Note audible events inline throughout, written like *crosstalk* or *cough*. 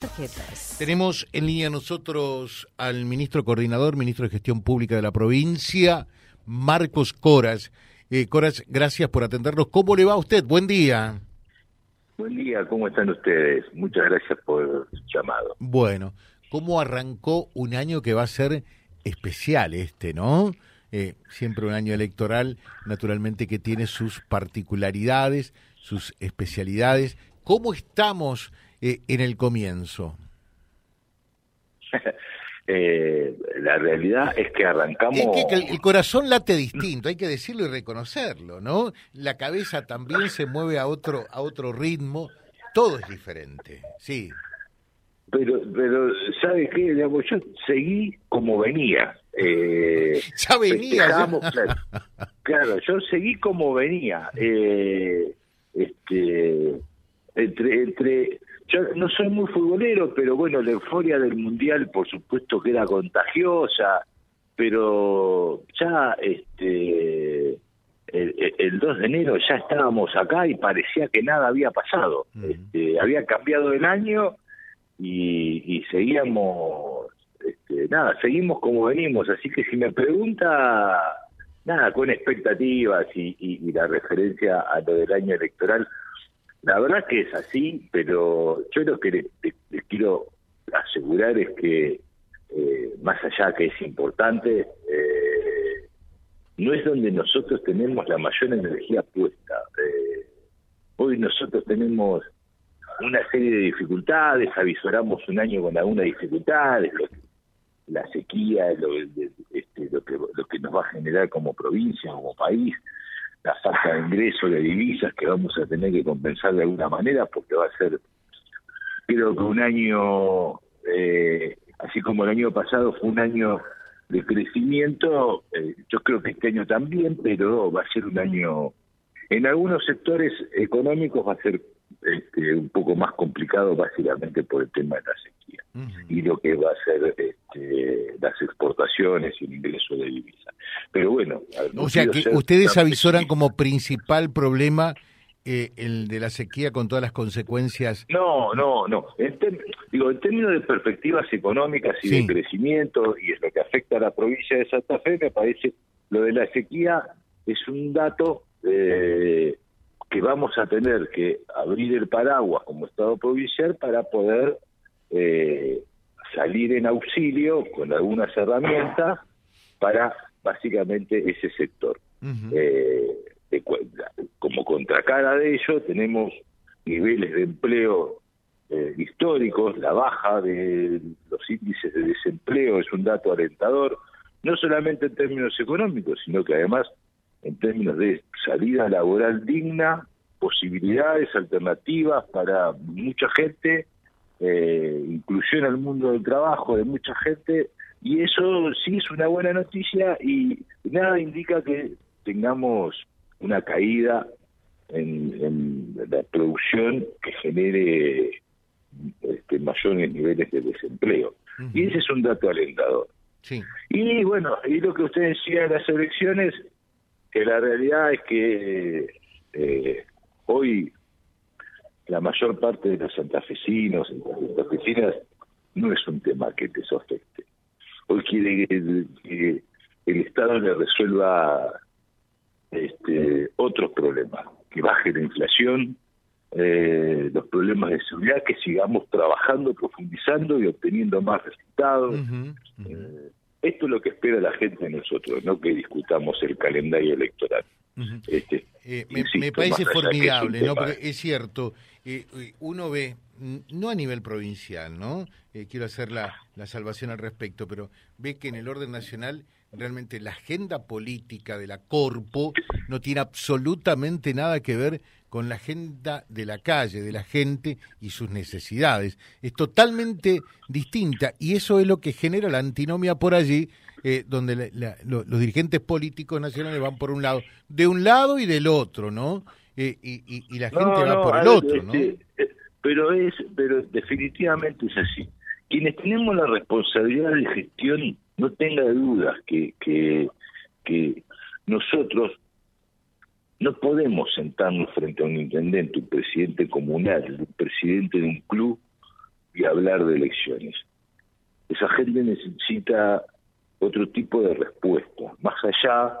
tarjetas. Tenemos en línea nosotros al ministro coordinador, ministro de Gestión Pública de la provincia, Marcos Coras. Eh, Coras, gracias por atendernos. ¿Cómo le va a usted? Buen día. Buen día, ¿cómo están ustedes? Muchas gracias por su llamado. Bueno, ¿cómo arrancó un año que va a ser especial este, no? Eh, siempre un año electoral, naturalmente que tiene sus particularidades, sus especialidades. ¿Cómo estamos eh, en el comienzo? *laughs* eh, la realidad es que arrancamos... Es que, el corazón late distinto, hay que decirlo y reconocerlo, ¿no? La cabeza también se mueve a otro, a otro ritmo, todo es diferente, sí. Pero, pero ¿sabe qué? Digamos, yo seguí como venía. Eh, *laughs* ya venía. Claro, *laughs* claro, yo seguí como venía. Eh, este, entre, entre yo no soy muy futbolero, pero bueno, la euforia del Mundial por supuesto que era contagiosa, pero ya este el, el 2 de enero ya estábamos acá y parecía que nada había pasado. Este, había cambiado el año y, y seguíamos, este, nada, seguimos como venimos. Así que si me pregunta, nada, con expectativas y, y, y la referencia a lo del año electoral, la verdad que es así, pero yo lo que les, quiero asegurar es que, eh, más allá que es importante, eh, no es donde nosotros tenemos la mayor energía puesta. Eh, hoy nosotros tenemos una serie de dificultades, avisoramos un año con algunas dificultades, la sequía, lo, este, lo, que, lo que nos va a generar como provincia, como país, la falta de ingresos de divisas que vamos a tener que compensar de alguna manera porque va a ser creo que un año eh, así como el año pasado fue un año de crecimiento eh, yo creo que este año también pero va a ser un año en algunos sectores económicos va a ser este, un poco más complicado básicamente por el tema de la sequía y lo que va a ser este, las exportaciones y el ingreso de divisas. Pero bueno, o sea que ustedes avisoran como principal problema eh, el de la sequía con todas las consecuencias. No, no, no. En digo, en términos de perspectivas económicas y de crecimiento y es lo que afecta a la provincia de Santa Fe, me parece lo de la sequía es un dato eh, que vamos a tener que abrir el paraguas como Estado provincial para poder eh, salir en auxilio con algunas herramientas para básicamente ese sector. eh, de, como contracara de ello, tenemos niveles de empleo eh, históricos, la baja de los índices de desempleo es un dato alentador, no solamente en términos económicos, sino que además en términos de salida laboral digna, posibilidades alternativas para mucha gente, eh, inclusión al mundo del trabajo de mucha gente, y eso sí es una buena noticia y nada indica que tengamos una caída en, en la producción que genere este, mayores niveles de desempleo. Uh -huh. Y ese es un dato alentador. Sí. Y bueno, y lo que usted decía de las elecciones, que la realidad es que eh, hoy la mayor parte de los santafesinos y las santafesinas no es un tema que te afecte. Hoy quiere que el, que el Estado le resuelva este, otros problemas, que baje la inflación, eh, los problemas de seguridad, que sigamos trabajando, profundizando y obteniendo más resultados. Uh -huh, uh -huh. Eh, esto es lo que espera la gente de nosotros, no que discutamos el calendario electoral. Uh -huh. este, eh, me, parece formidable, ¿no? Porque es cierto, eh, uno ve, no a nivel provincial, ¿no? Eh, quiero hacer la, la salvación al respecto, pero ve que en el orden nacional realmente la agenda política de la Corpo no tiene absolutamente nada que ver con la agenda de la calle, de la gente y sus necesidades. Es totalmente distinta y eso es lo que genera la antinomia por allí, eh, donde la, la, lo, los dirigentes políticos nacionales van por un lado, de un lado y del otro, ¿no? Eh, y, y, y, la gente no, va no, por el ver, otro, ¿no? Este, pero es, pero definitivamente es así. Quienes tenemos la responsabilidad de gestión, no tenga dudas que, que, que nosotros no podemos sentarnos frente a un intendente, un presidente comunal, un presidente de un club y hablar de elecciones. Esa gente necesita otro tipo de respuesta. Más allá,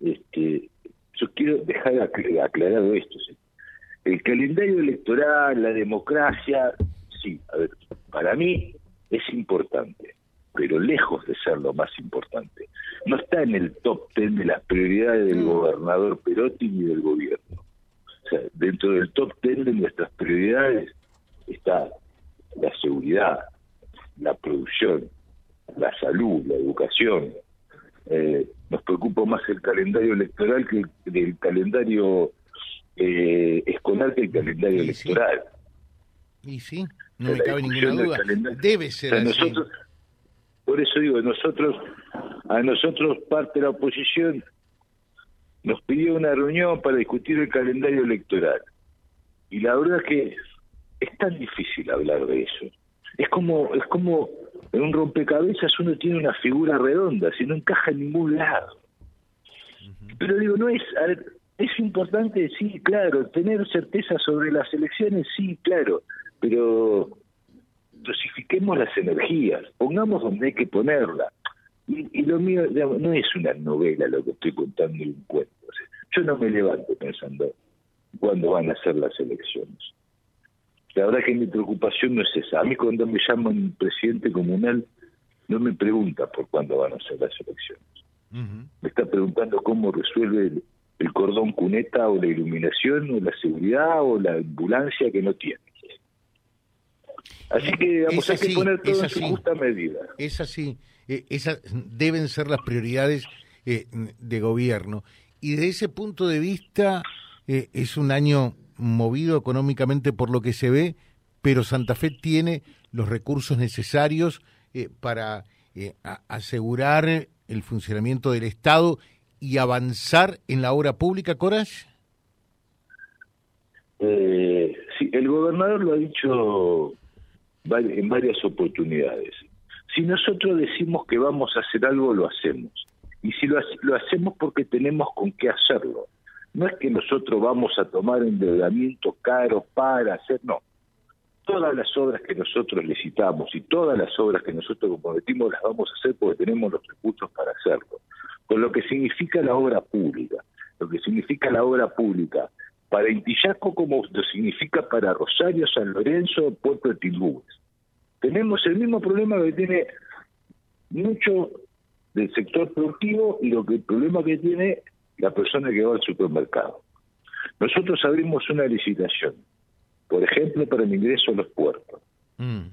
este, yo quiero dejar aclarado esto. El calendario electoral, la democracia, sí, a ver, para mí es importante, pero lejos de ser lo más importante. No está en el top ten de las prioridades del mm. gobernador Perotti ni del gobierno. O sea, dentro del top ten de nuestras prioridades está la seguridad, la producción, la salud, la educación. Eh, nos preocupa más el calendario electoral que el, calendario eh, escolar que el calendario electoral. Y sí, no me cabe ninguna duda. Debe ser así. Nosotros, por eso digo, nosotros, a nosotros parte de la oposición nos pidió una reunión para discutir el calendario electoral. Y la verdad es que es tan difícil hablar de eso. Es como, es como en un rompecabezas uno tiene una figura redonda, si no encaja en ningún lado. Pero digo, no es, es importante, sí, claro, tener certeza sobre las elecciones, sí, claro, pero dosifiquemos las energías, pongamos donde hay que ponerla. Y, lo mío no es una novela lo que estoy contando en un cuento. yo no me levanto pensando cuándo van a ser las elecciones. La verdad que mi preocupación no es esa. A mí cuando me llaman presidente comunal, no me pregunta por cuándo van a ser las elecciones. Me está preguntando cómo resuelve el, cordón cuneta o la iluminación o la seguridad o la ambulancia que no tiene. Así que vamos, hay que poner todo en su justa medida. Es así. Eh, esas deben ser las prioridades eh, de gobierno. Y de ese punto de vista eh, es un año movido económicamente por lo que se ve, pero Santa Fe tiene los recursos necesarios para asegurar el funcionamiento del Estado y avanzar en la obra pública, Coras? Eh, sí, el gobernador lo ha dicho en varias oportunidades. Si nosotros decimos que vamos a hacer algo, lo hacemos. Y si lo, hacemos porque tenemos con qué hacerlo. No es que nosotros vamos a tomar endeudamiento caro para hacer, no. Todas las obras que nosotros licitamos y todas las obras que nosotros comprometimos las vamos a hacer porque tenemos los recursos para hacerlo. Con lo que significa la obra pública. Lo que significa la obra pública para Intillaco como lo significa para Rosario, San Lorenzo, Puerto de Tilbúes. Tenemos el mismo problema que tiene mucho del sector productivo y lo que el problema que tiene la persona que va al supermercado. Nosotros abrimos una licitación, por ejemplo, para el ingreso a los puertos. Mm.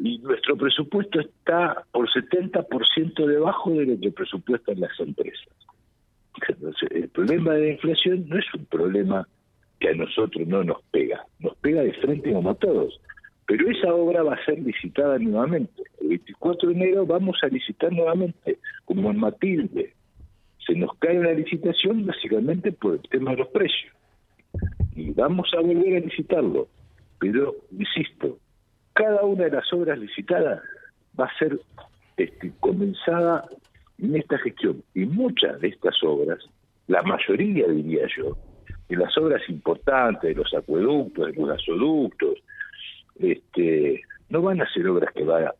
Y nuestro presupuesto está por 70% debajo de lo que presupuestan las empresas. el problema de la inflación no es un problema que a nosotros no nos pega, nos pega de frente como a todos. Pero esa obra va a ser licitada nuevamente. El 24 de enero vamos a licitar nuevamente, como en Matilde. Se nos cae una licitación básicamente por el tema de los precios. Y vamos a volver a licitarlo. Pero, insisto, cada una de las obras licitadas va a ser este, comenzada en esta gestión. Y muchas de estas obras, la mayoría diría yo, de las obras importantes, de los acueductos, de los gasoductos, este, no van a ser obras que va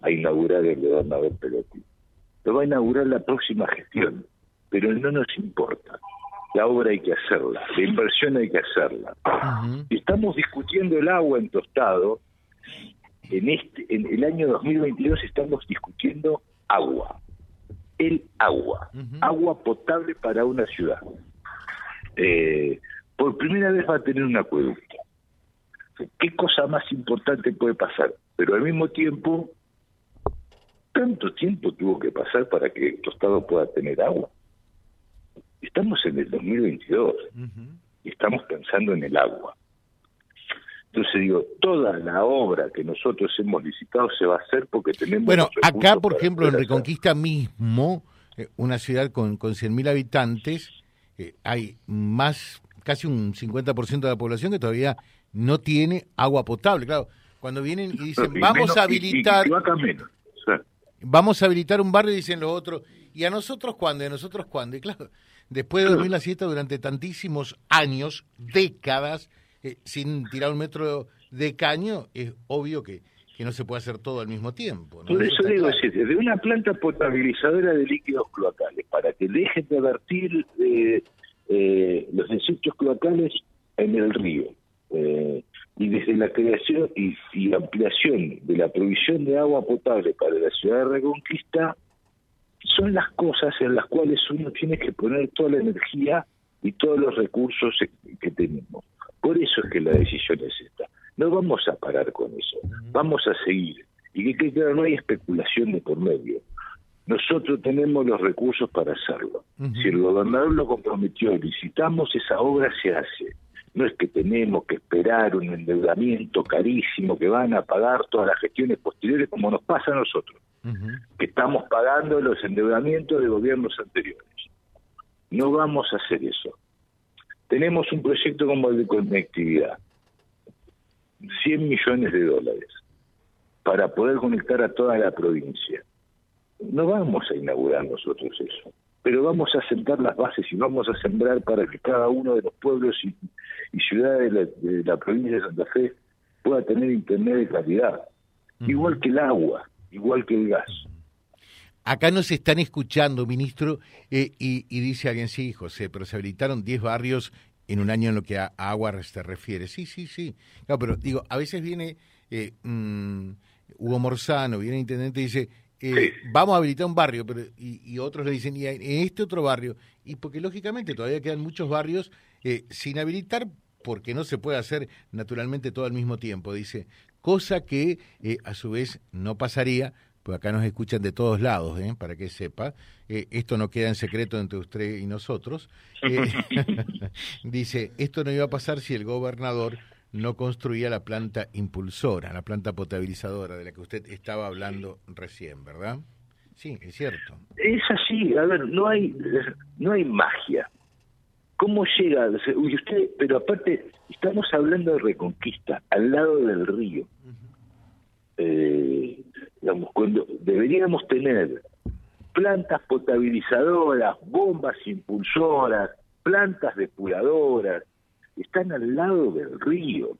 a, inaugurar el gobernador Pelotti. Lo va a inaugurar la próxima gestión, pero no nos importa. La obra hay que hacerla, la inversión hay que hacerla. Estamos discutiendo el agua en Tostado. En, este, en el año 2022 estamos discutiendo agua. El agua. Agua potable para una ciudad eh, por primera vez va a tener un acueducto. ¿Qué cosa más importante puede pasar? Pero al mismo tiempo, tanto tiempo tuvo que pasar para que el Tostado pueda tener agua. Estamos en el 2022 y estamos pensando en el agua. Entonces digo, toda la obra que nosotros hemos licitado se va a hacer porque tenemos... Bueno, acá, por ejemplo, en Reconquista mismo, eh, una ciudad con, con 100.000 habitantes, eh, hay más, casi un 50% de la población que todavía no tiene agua potable. Claro, cuando vienen y dicen, vamos a habilitar... Vamos a habilitar un barrio, dicen los otros. ¿Y a nosotros cuándo? ¿Y a nosotros cuándo? Y claro, después de dormir la siesta durante tantísimos años, décadas, eh, sin tirar un metro de caño, es obvio que, que no se puede hacer todo al mismo tiempo. Por eso, digo, desde una planta potabilizadora de líquidos cloacales, para que dejen de vertir eh, eh, los desechos cloacales en el río. Eh, y desde la creación y, y, ampliación de la provisión de agua potable para la ciudad de Reconquista, son las cosas en las cuales uno tiene que poner toda la energía y todos los recursos que tenemos. Por eso es que la decisión es esta. No vamos a parar con eso, vamos a seguir. Y que claro, no hay especulación de por medio. Nosotros tenemos los recursos para hacerlo. Si el gobernador lo comprometió, licitamos, esa obra se hace. No es que tenemos que esperar un endeudamiento carísimo que van a pagar todas las gestiones posteriores como nos pasa a nosotros, que estamos pagando los endeudamientos de gobiernos anteriores. No vamos a hacer eso. Tenemos un proyecto como el de conectividad, 100 millones de dólares, para poder conectar a toda la provincia. No vamos a inaugurar nosotros eso, pero vamos a sentar las bases y vamos a sembrar para que cada uno de los pueblos y, ciudades de la, provincia de Santa Fe pueda tener internet de calidad, igual que el agua, igual que el gas. Acá nos están escuchando, ministro, eh, y, dice alguien, sí, José, pero se habilitaron 10 barrios en un año en lo que a, agua se refiere. Sí, sí, sí. Claro, pero digo, a veces viene eh, mm, Hugo Morzano, viene el intendente y dice, eh, vamos a habilitar un barrio, pero y, otros le dicen, y en este otro barrio, y porque lógicamente todavía quedan muchos barrios sin habilitar porque no se puede hacer naturalmente todo al mismo tiempo, dice, cosa que a su vez no pasaría pues acá nos escuchan de todos lados, ¿eh? para que sepa. Eh, esto no queda en secreto entre usted y nosotros. Eh, *laughs* dice, esto no iba a pasar si el gobernador no construía la planta impulsora, la planta potabilizadora de la que usted estaba hablando recién, ¿verdad? Sí, es cierto. Es así, a ver, no hay, no hay magia. ¿Cómo llega? usted, pero aparte, estamos hablando de Reconquista, al lado del río. Eh, digamos, cuando deberíamos tener plantas potabilizadoras, bombas impulsoras, plantas depuradoras, están al lado del río.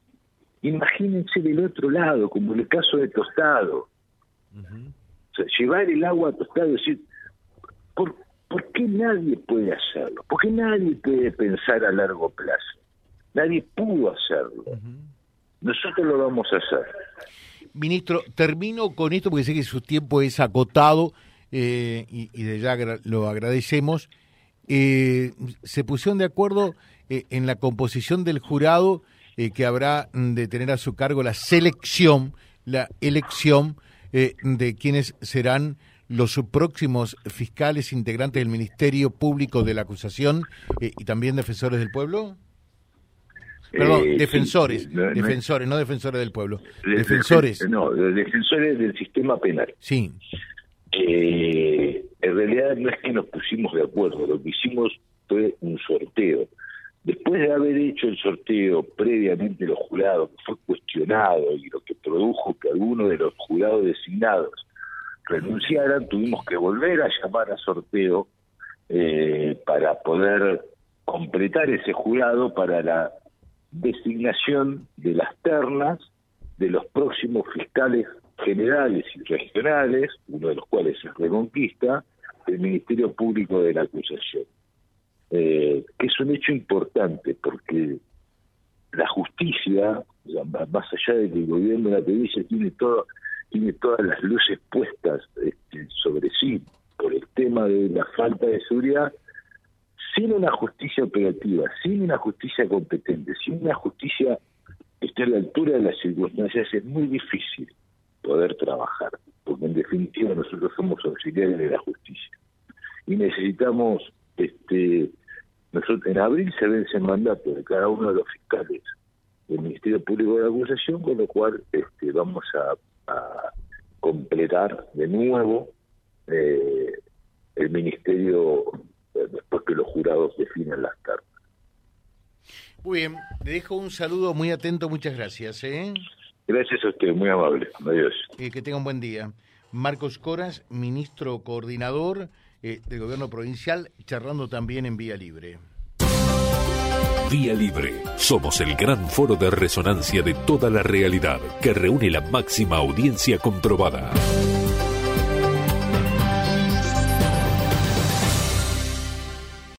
Imagínense del otro lado, como en el caso de Tostado. O sea, llevar el agua a Tostado y decir, ¿por, ¿por qué nadie puede hacerlo? ¿Por qué nadie puede pensar a largo plazo? Nadie pudo hacerlo. Nosotros lo vamos a hacer. Ministro, termino con esto porque sé que su tiempo es acotado eh, y, de ya lo agradecemos. Eh, se pusieron de acuerdo eh, en la composición del jurado que habrá de tener a su cargo la selección, la elección de quienes serán los próximos fiscales integrantes del Ministerio Público de la Acusación y también defensores del pueblo. Perdón, eh, defensores, defensores, no defensores del pueblo, defensores. no, defensores del sistema penal. Sí. Eh, en realidad no es que nos pusimos de acuerdo, lo que hicimos fue un sorteo. Después de haber hecho el sorteo previamente los jurados, que fue cuestionado y lo que produjo que algunos de los jurados designados renunciaran, tuvimos que volver a llamar a sorteo eh, para poder completar ese jurado para la designación de las ternas de los próximos fiscales generales y regionales, uno de los cuales es Reconquista, del Ministerio Público de la Acusación. Eh, que es un hecho importante porque la justicia, más allá de que el gobierno de la provincia tiene todo, tiene todas las luces puestas este, sobre sí por el tema de la falta de seguridad, sin una justicia operativa, sin una justicia competente, sin una justicia que esté a la altura de las circunstancias, es muy difícil poder trabajar, porque en definitiva nosotros somos auxiliares de la justicia. Y necesitamos, este, nosotros en abril se vence el mandato de cada uno de los fiscales del Ministerio Público de Acusación, con lo cual este, vamos a, completar de nuevo eh, el Ministerio que los jurados definen las cartas. Muy bien, le dejo un saludo muy atento, muchas gracias. ¿eh? Gracias a usted, muy amable. Adiós. Eh, que tenga un buen día. Marcos Coras, ministro coordinador eh, del gobierno provincial, charlando también en Vía Libre. Vía Libre. Somos el gran foro de resonancia de toda la realidad que reúne la máxima audiencia comprobada.